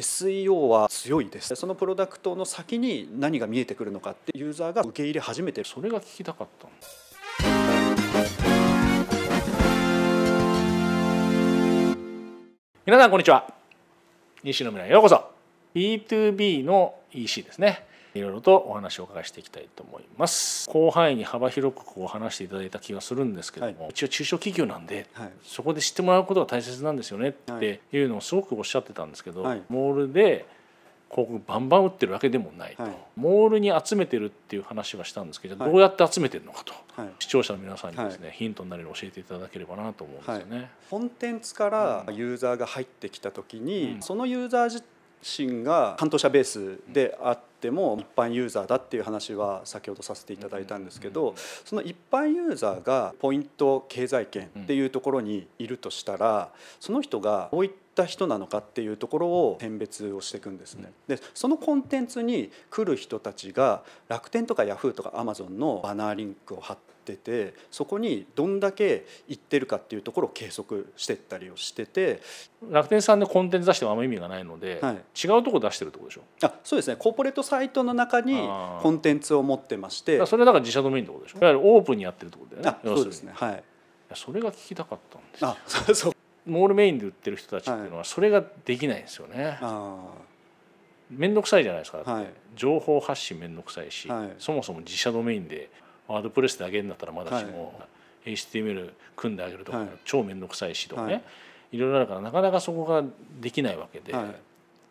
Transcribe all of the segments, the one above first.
SEO は強いです。そのプロダクトの先に何が見えてくるのかってユーザーが受け入れ始めてる。それが聞きたかったんです皆さんこんにちは。西野村へようこそ。B2B の EC ですね。いろいろとお話をお伺いしていきたいと思います。広範囲に幅広くこう話していただいた気がするんですけども、は一応中小企業なんで、はい。そこで知ってもらうことが大切なんですよねってい。うのをすごくおっしゃってたんですけど、はい。モールで広告バンバン打ってるわけでもないと、はい。モールに集めてるっていう話はしたんですけど、はい。どうやって集めてるのかと。はい。視聴者の皆さんにですね、ヒントになるように教えていただければなと思うんですよね。コンテンツからユーザーが入ってきた時に、うん。そのユーザー自身が担当者ベースであっても一般ユーザーだっていう話は先ほどさせていただいたんですけどその一般ユーザーがポイント経済圏っていうところにいるとしたらその人がどういった人なのかっていうところを選別をしていくんですね。でそのコンテンツに来る人たちが楽天とかヤフーとかアマゾンのバナーリンクを貼っててそこにどんだけ行ってるかっていうところを計測してったりをしてて。楽天さんでコンテンツ出してもあんま意味がないので、はい。違うとこ出してるってことでしょ？あそうですね。コーポレートサイトの中にコンテンツを持ってまして。それだから自社ドメインってことでしょ？いわゆるオープンにやってるってことだよね。あそうですね。はい。それが聞きたかったんですよ。あそうそう。モールメインで売ってる人たちっていうのはそれができないんですよね。あ面倒くさいじゃないですか。はい。情報発信面倒くさいし、はい。そもそも自社ドメインでワードプレスで上げるんだったらまだしも、HTML 組んであげるとか、はい。超面倒くさいしとかね、はい。い、ろいろあるからなかなかそこができないわけで、は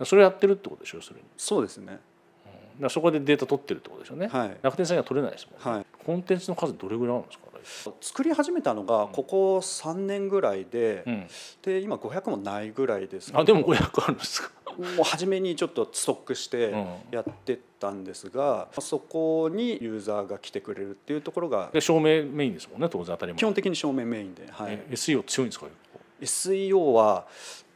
い。それやってるってことでしょ要するに、そうですね。だそこでデータ取ってるってことでしょうね、はい。楽天さんには取れないですもん、はい。コンテンツの数どれぐらいあるんですか作り始めたのがここ3年ぐらいで、うん、で今500もないぐらいですあでも500あるんですか、もう初めにちょっとストックしてうん。やってったんですが、そこにユーザーが来てくれるっていうところがで照明メインですもんね当然当たり前。基本的に正面メインで、はい。え SEO 強いんですか？SEO は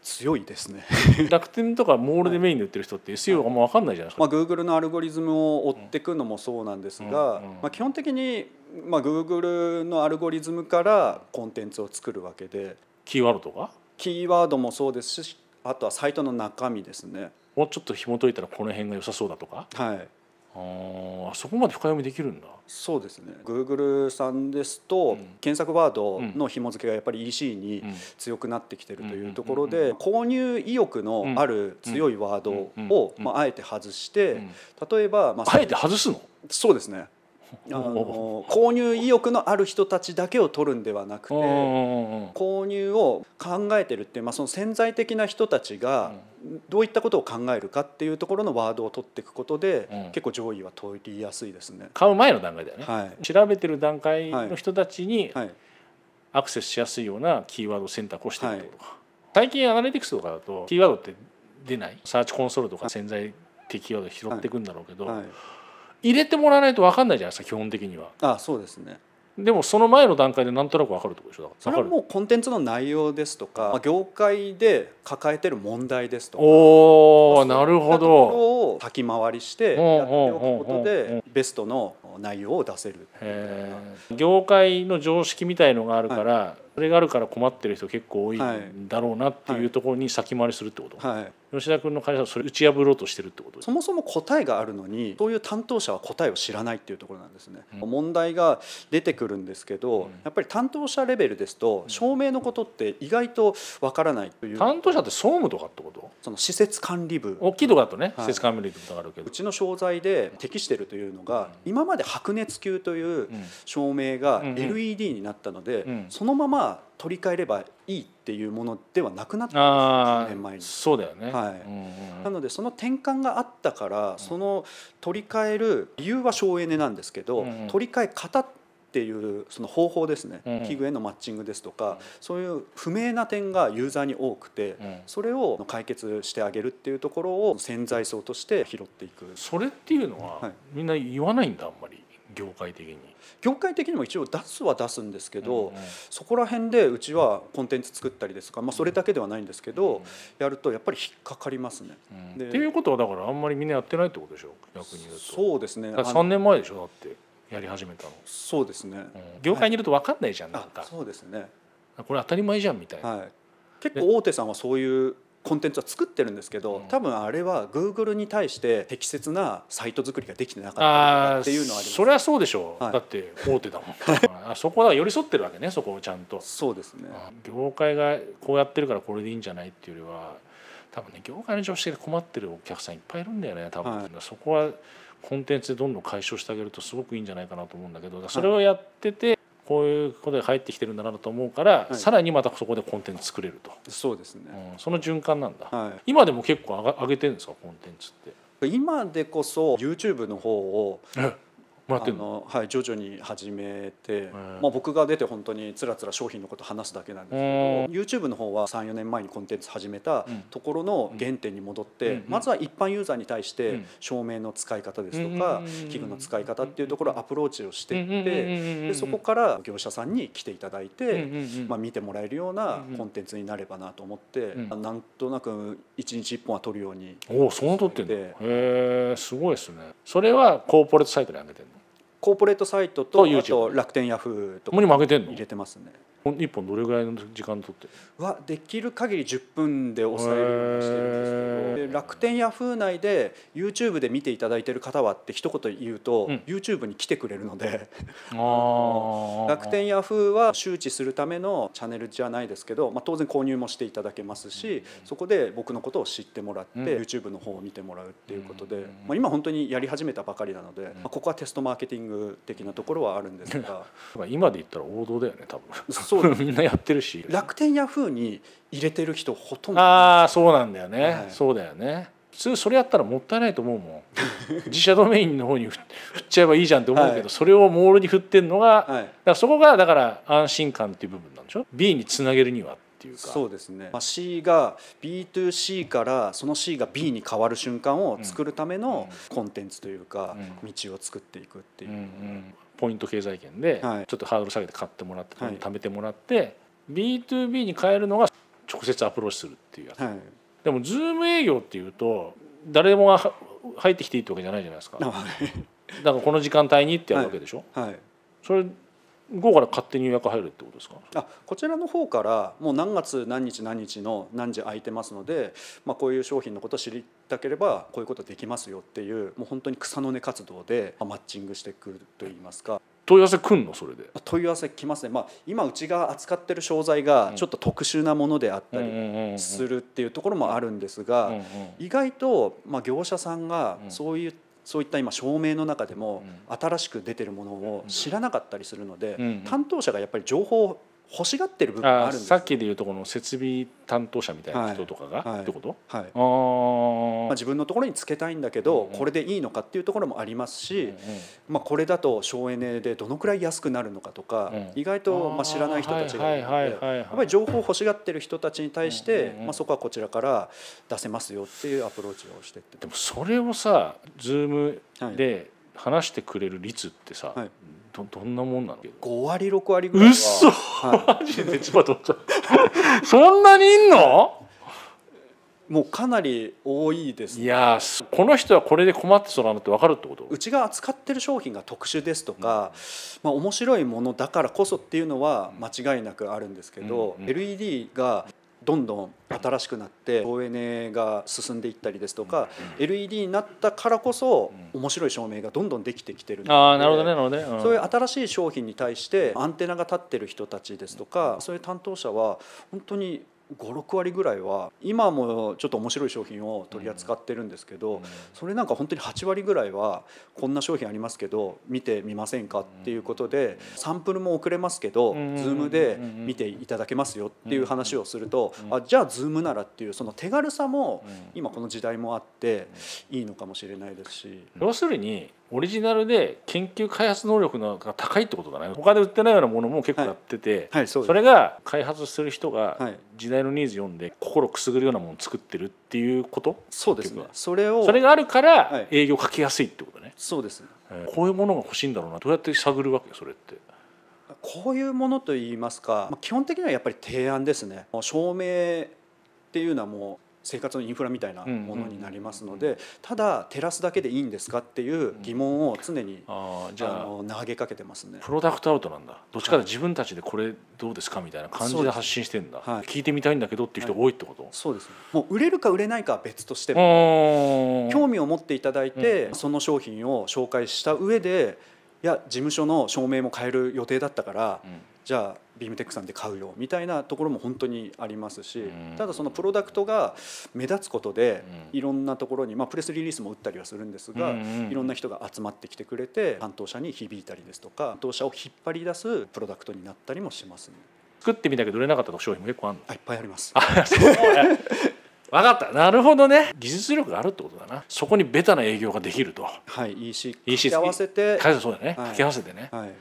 強いですね。楽天とかモールでメインで売ってる人って SEO がもう分かんないじゃないですか、まあ Google のアルゴリズムを追っていくのもそうなんですが、うん。うん。まあ、基本的に、まあ、Google のアルゴリズムからコンテンツを作るわけでキーワードとか？キーワードもそうですしあとはサイトの中身ですね。もうちょっと紐解いたらこの辺が良さそうだとか？はい。あーそこまで深読みできるんだ。そうですね。Google さんですと、うん。検索ワードの紐付けがやっぱり EC にうん。強くなってきてるというところで購入意欲のある強いワードうんを、うんまあ、あえて外してうん。例えば、まあえて外すの？そうですねあの購入意欲のある人たちだけを取るんではなくて購入を考えてるっていう、まあ、その潜在的な人たちがどういったことを考えるかっていうところのワードを取っていくことで、うん。結構上位は取りやすいですね。買う前の段階だよね、はい。調べてる段階の人たちにはい。アクセスしやすいようなキーワード選択をしてるってことか、最近アナリティクスとかだとキーワードって出ない？サーチコンソールとか潜在的キーワード拾っていくんだろうけど、はい、入れてもらわないと分かんないじゃないですか基本的には。あそうですね。でもその前の段階でなんとなく分かるってことでしょだから。それはもうコンテンツの内容ですとか、まあ、業界で抱えてる問題ですとか。おおなるほそういったとどころを先回りしてやっておくことでベストの内容を出せる。業界の常識みたいのがあるから、それがあるから困ってる人結構多いんだろうなっていうところに先回りするってこと、はい吉田君の会社はそれ打ち破ろうとしてるってことそもそも答えがあるのにそういう担当者は答えを知らないっていうところなんですね、うん。問題が出てくるんですけど、うん。やっぱり担当者レベルですと証明のことって意外とわからないという。担当者って総務とかってこと？その施設管理部。大きいとこだとね、はい。施設管理部とかあるけど。う、ちの商材で適しているというのが今まで白熱球といううん。照明がうんうん。LED になったので、うん。そのまま取り替えればいいっていうものではなくなったあ10年前に。あそうだよね、はい。うんうんなのでその転換があったからその取り替える理由は省エネなんですけど、うんうん。取り替え方っていうその方法ですね、うん器具へのマッチングですとかそういう不明な点がユーザーに多くて、うん。それを解決してあげるっていうところを潜在層として拾っていく。それっていうのは、はい。みんな言わないんだあんまり業界的に。業界的にも一応出すは出すんですけど、うんうん。そこら辺でうちはコンテンツ作ったりですとか、まあ、それだけではないんですけど、やるとやっぱり引っかかりますね。でうん。っていうことはだからあんまりみんなやってないってことでしょ？逆に言うと。そうですね。だからあの3年前でしょ？だってやり始めたの、そうですね、うん。業界にいると分かんないじゃん、なんあかそうですね。これ当たり前じゃんみたいな、はい、結構大手さんはそういうコンテンツは作ってるんですけど、うん。多分あれは Google に対して適切なサイト作りができてなかったっていうのはあります。それはそうでしょう、はい。だって大手だもん。あそこは寄り添ってるわけねそこをちゃんと。そうですね。業界がこうやってるからこれでいいんじゃないっていうよりは多分ね業界の常識で困ってるお客さんいっぱいいるんだよね多分、はい。そこはコンテンツでどんどん解消してあげるとすごくいいんじゃないかなと思うんだけどそれをやってて、こういうことが入ってきてるんだなと思うから、はい。さらにまたそこでコンテンツ作れると、そうですね、うんその循環なんだ、は今でも結構上が上げてるんですかコンテンツって。い、今でこそ YouTube の方をあもらってんの？の、はい、徐々に始めて、んまあ、僕が出て本当につらつら商品のこと話すだけなんですけど YouTube の方は34年前にコンテンツ始めたうん。ところの原点に戻って、うんまずは一般ユーザーに対しうてん。照明の使い方ですとか、うん。器具の使い方っていうところをアプローチをしていって、でそこから業者さんに来ていただいて、まあ、見てもらえるようなコンテンツになればなと思って、うん。なんとなく一日一本は撮るようにおおそんな撮ってんの？でへえすごいですね。それはコーポレートサイトに上げてんの？コーポレートサイトととあと楽天ヤフーとかにも入れてますね。一本どれぐらいの時間撮って？るはできる限り10分で抑えるようにしてるんですけど。で楽天ヤフー内で YouTube で見ていただいてる方はって一言言うと、うん。YouTube に来てくれるので。楽天ヤフーは周知するためのチャンネルじゃないですけど、まあ、当然購入もしていただけますしそこで僕のことを知ってもらって、うん。YouTube の方を見てもらうっていうことで、うん。まあ、今本当にやり始めたばかりなので、まあ、ここはテストマーケティング的なところはあるんですが。今で言ったら王道だよね多 そう分 みんなやってるし。楽天ヤフーに入れてる人ほとんど。ああそうなんだよね、はい。そうだよね。普通それやったらもったいないと思うもん。自社ドメインの方に振振っちゃえばいいじゃんって思うけど、はい。それをモールに振ってんのが、だかはいらそこがだから安心感っていう部分なんでしょ？B につなげるにはっていうか。そうですね、まあ、C が B2C からその C が B に変わる瞬間を作るためのコンテンツというかう道を作っていくっていう。う、んうん、ポイント経済圏ではい。ちょっとハードル下げて買ってもらって、はい。貯めてもらって B2B に変えるのが直接アプローチするっていうやつ。はい。でも Zoom 営業っていうと誰もがは入ってきていいってわけじゃないじゃないですか。だかはらこの時間帯にってやるわけでしょ、い、はい、それ午後から勝手に予約入るってことですか？あこちらの方からもう何月何日何日の何時空いてますので、まあ、こういう商品のことを知りたければこういうことできますよっていうもう本当に草の根活動でまあマッチングしてくるといいますか。問い合わせ来んの？それで。問い合わせ来ますね、まあ、今うちが扱ってる商材がちょっと特殊なものであったりするっていうところもあるんですが、意外と、まあ、業者さんがうん。そういう、そういった今照明の中でもう新しく出てるものを知らなかったりするので、うん。担当者がやっぱり情報を欲しがってる部分がああるんですさっきでいうとこの設備担当者みたいな人とかが、はい。ってこと？はい。あまあ、ー自分のところにつけたいんだけど、うんこれでいいのかっていうところもありますし、うんうん。まあ、これだと省エネでどのくらい安くなるのかとか、うん。意外とまあ知らない人たちがいるのはいでやっぱり情報を欲しがってる人たちに対して、うんうんうん。まあ、そこはこちらから出せますよっていうアプローチをしてって。でもそれをさ Zoom はい。で話してくれる率ってさ、はいどどんなもんなの？5割6割ぐらいはうっそはマジでちょっと待って そんなにいんの？い、もうかなり多いです。いやーこの人はこれで困ってそうなのって分かるってこと？うちが扱ってる商品が特殊ですとか、まあ、面白いものだからこそっていうのは間違いなくあるんですけど、うんうん LED がどんどん新しくなって省エネが進んでいったりですとか、LED になったからこそ面白い照明がどんどんできてきてる。のでああなるほどねなるほどね、うん。そういう新しい商品に対してアンテナが立ってる人たちですとかそういう担当者は本当に56割ぐらいは今もちょっと面白い商品を取り扱ってるんですけどそれなんか本当に8割ぐらいはこんな商品ありますけど見てみませんかっていうことでサンプルも送れますけどうん Zoom で見ていただけますよっていう話をするとあじゃあ Zoom ならっていうその手軽さも今この時代もあっていいのかもしれないですし。要するにオリジナルで研究開発能力が高いってことだね。他で売ってないようなものも結構やってて、はい、そうです。それが開発する人がはい。時代のニーズ読んで心くすぐるようなものを作ってるっていうこと？そうですね。それをそれがあるかはらい。営業かけやすいってことね、そうですね。えーこういうものが欲しいんだろうな。どうやって探るわけそれって？こういうものといいますかまあ基本的にはやっぱり提案ですね。照明っていうのはもう生活のインフラみたいなものになりますのでただ照らすだけでいいんですかっていう疑問を常にあーじゃああの投げかけてますね。プロダクトアウトなんだ。どっちかというと自分たちでこれどうですかみたいな感じで発信してんだ、はい。聞いてみたいんだけどっていう人が多いってこと、そうですね。もう売れるか売れないかは別としてもうん興味を持っていただいて、うん。その商品を紹介した上でいや事務所の照明も変える予定だったから、うんじゃあビームテックさんで買うよみたいなところも本当にありますし、うん。ただそのプロダクトが目立つことで、うん。いろんなところに、まあ、プレスリリースも打ったりはするんですが、いろんな人が集まってきてくれて担当者に響いたりですとか担当者を引っ張り出すプロダクトになったりもしますね。作ってみたけど売れなかった商品も結構あるの？あいっぱいあります。分 かった。なるほどね。技術力があるってことだな。そこにベタな営業ができると。はい、EC 掛け合わせて、そうだよね。はい。掛け合わせてね、はい、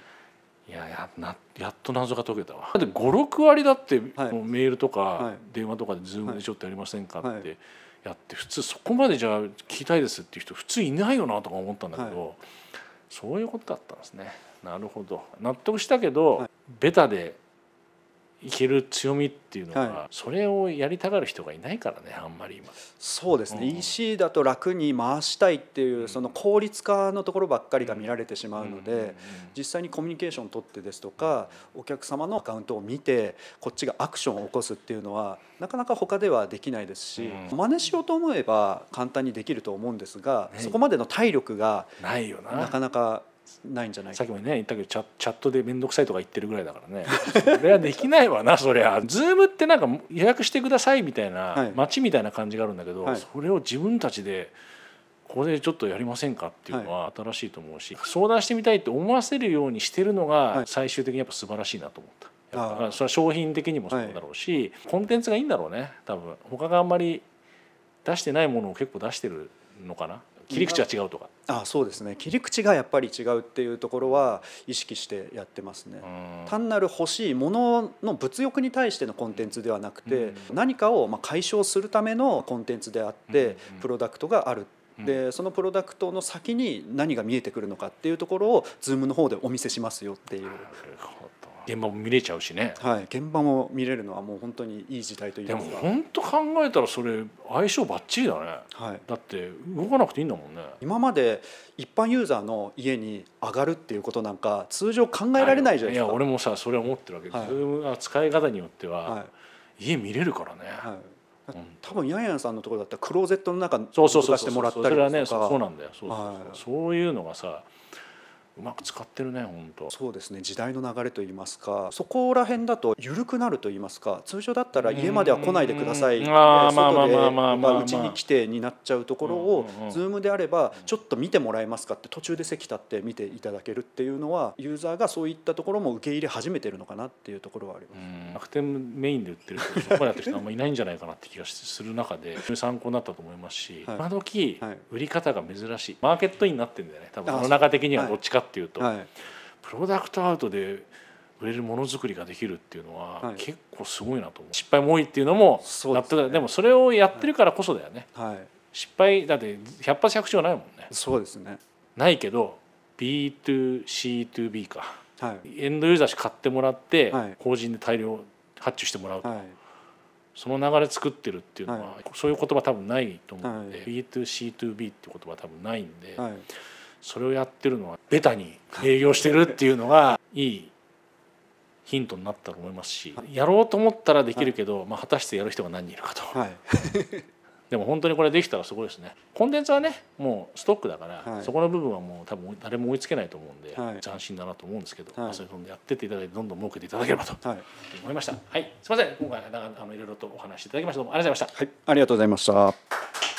いややなやっと謎が解けたわ。だって56割だって、はい。メールとか、はい。電話とかでズームでちょっとやりませんかはい。ってやって普通そこまでじゃあ聞きたいですっていう人普通いないよなとか思ったんだけど、そういうことだったんですね。なるほど。納得したけど、はい。ベタでいける強みっていうのは、はそれをやりたがる人がいないからねあんまり今。そうですね、うん。EC だと楽に回したいっていうその効率化のところばっかりが見られてしまうので、うんうんうん実際にコミュニケーションを取ってですとかお客様のアカウントを見てこっちがアクションを起こすっていうのはなかなか他ではできないですし、うん。真似しようと思えば簡単にできると思うんですが、ね。そこまでの体力がないよな。なかなかないんじゃない？かさっきもね言ったけどチャチャットで面倒くさいとか言ってるぐらいだからね。それはできないわなそりゃ。 Zoom ってなんか予約してくださいみたいな、はい。街みたいな感じがあるんだけど、はい。それを自分たちでここでちょっとやりませんかっていうのは新しいと思うし、相談してみたいって思わせるようにしてるのがはい。最終的にやっぱ素晴らしいなと思った。それは商品的にもそうだろうし、コンテンツがいいんだろうね多分。他があんまり出してないものを結構出してるのかな切り口は違うとか。あそうですね。切り口がやっぱり違うっていうところは意識してやってますね。うん。単なる欲しいものの物欲に対してのコンテンツではなくて、うん。何かをまあ解消するためのコンテンツであって、うんプロダクトがある。うん。でそのプロダクトの先に何が見えてくるのかっていうところを Zoom の方でお見せしますよっていう、現場も見れちゃうしね。はい、現場も見れるのはもう本当にいい時代といいでも本当考えたらそれ相性バッチリだね。はい、だって動かなくていいんだもんね。今まで一般ユーザーの家に上がるっていうことなんか通常考えられないじゃないですか。や俺もさそれは思ってるわけ、はい。 Zoom は使い方によっては、はい。家見れるからね、はい。うん。多分ヤンヤンさんのところだったらクローゼットの中そうそうそう覗かせてもらったりそれはねですとかそうそうなんだよ。そうそうそう、はい。そういうのがさうまく使ってるね本当。そうですね時代の流れといいますかそこら辺だと緩くなるといいますか通常だったら家までは来ないでください。うん。えあーーまあまあまあまあ外でうちに来てになっちゃうところを Zoom であればちょっと見てもらえますかって途中で席立って見ていただけるっていうのはユーザーがそういったところも受け入れ始めてるのかなっていうところはあります。うん。楽天メインで売ってる人そこやってる人あんまりいないんじゃないかなって気がする。中で参考になったと思いますし、はい。今時、はい。売り方が珍しい。マーケットになってるんだよね多分。あ世の中的にはどっちかっていうと、はい。プロダクトアウトで売れるものづくりができるっていうのは、はい。結構すごいなと思う。失敗も多いっていうのも納得だ。でもそれをやってるからこそだよね、はい、失敗だって100発100中ないもんね。そうですね。ないけど B2C2B か。はい。エンドユーザーし買ってもらって、はい。法人で大量発注してもらうと、はい。その流れ作ってるっていうのは、はい。そういう言葉多分ないと思うので、はい。B2C2B っていう言葉多分ないんで、はいそれをやってるのはベタに営業してるっていうのがいいヒントになったと思いますしやろうと思ったらできるけど、まあ、果たしてやる人が何人いるかと、はい。でも本当にこれできたらすごいですね。コンテンツはねもうストックだから、はい。そこの部分はもう多分誰も追いつけないと思うんで、はい。斬新だなと思うんですけど、はい。まあ、そういうのでやってっていただいてどんどん儲けていただければとはい。思いました。はい。すいません。今回あのいろいろとお話しいただきましてどうもありがとうございました。はい、ありがとうございました。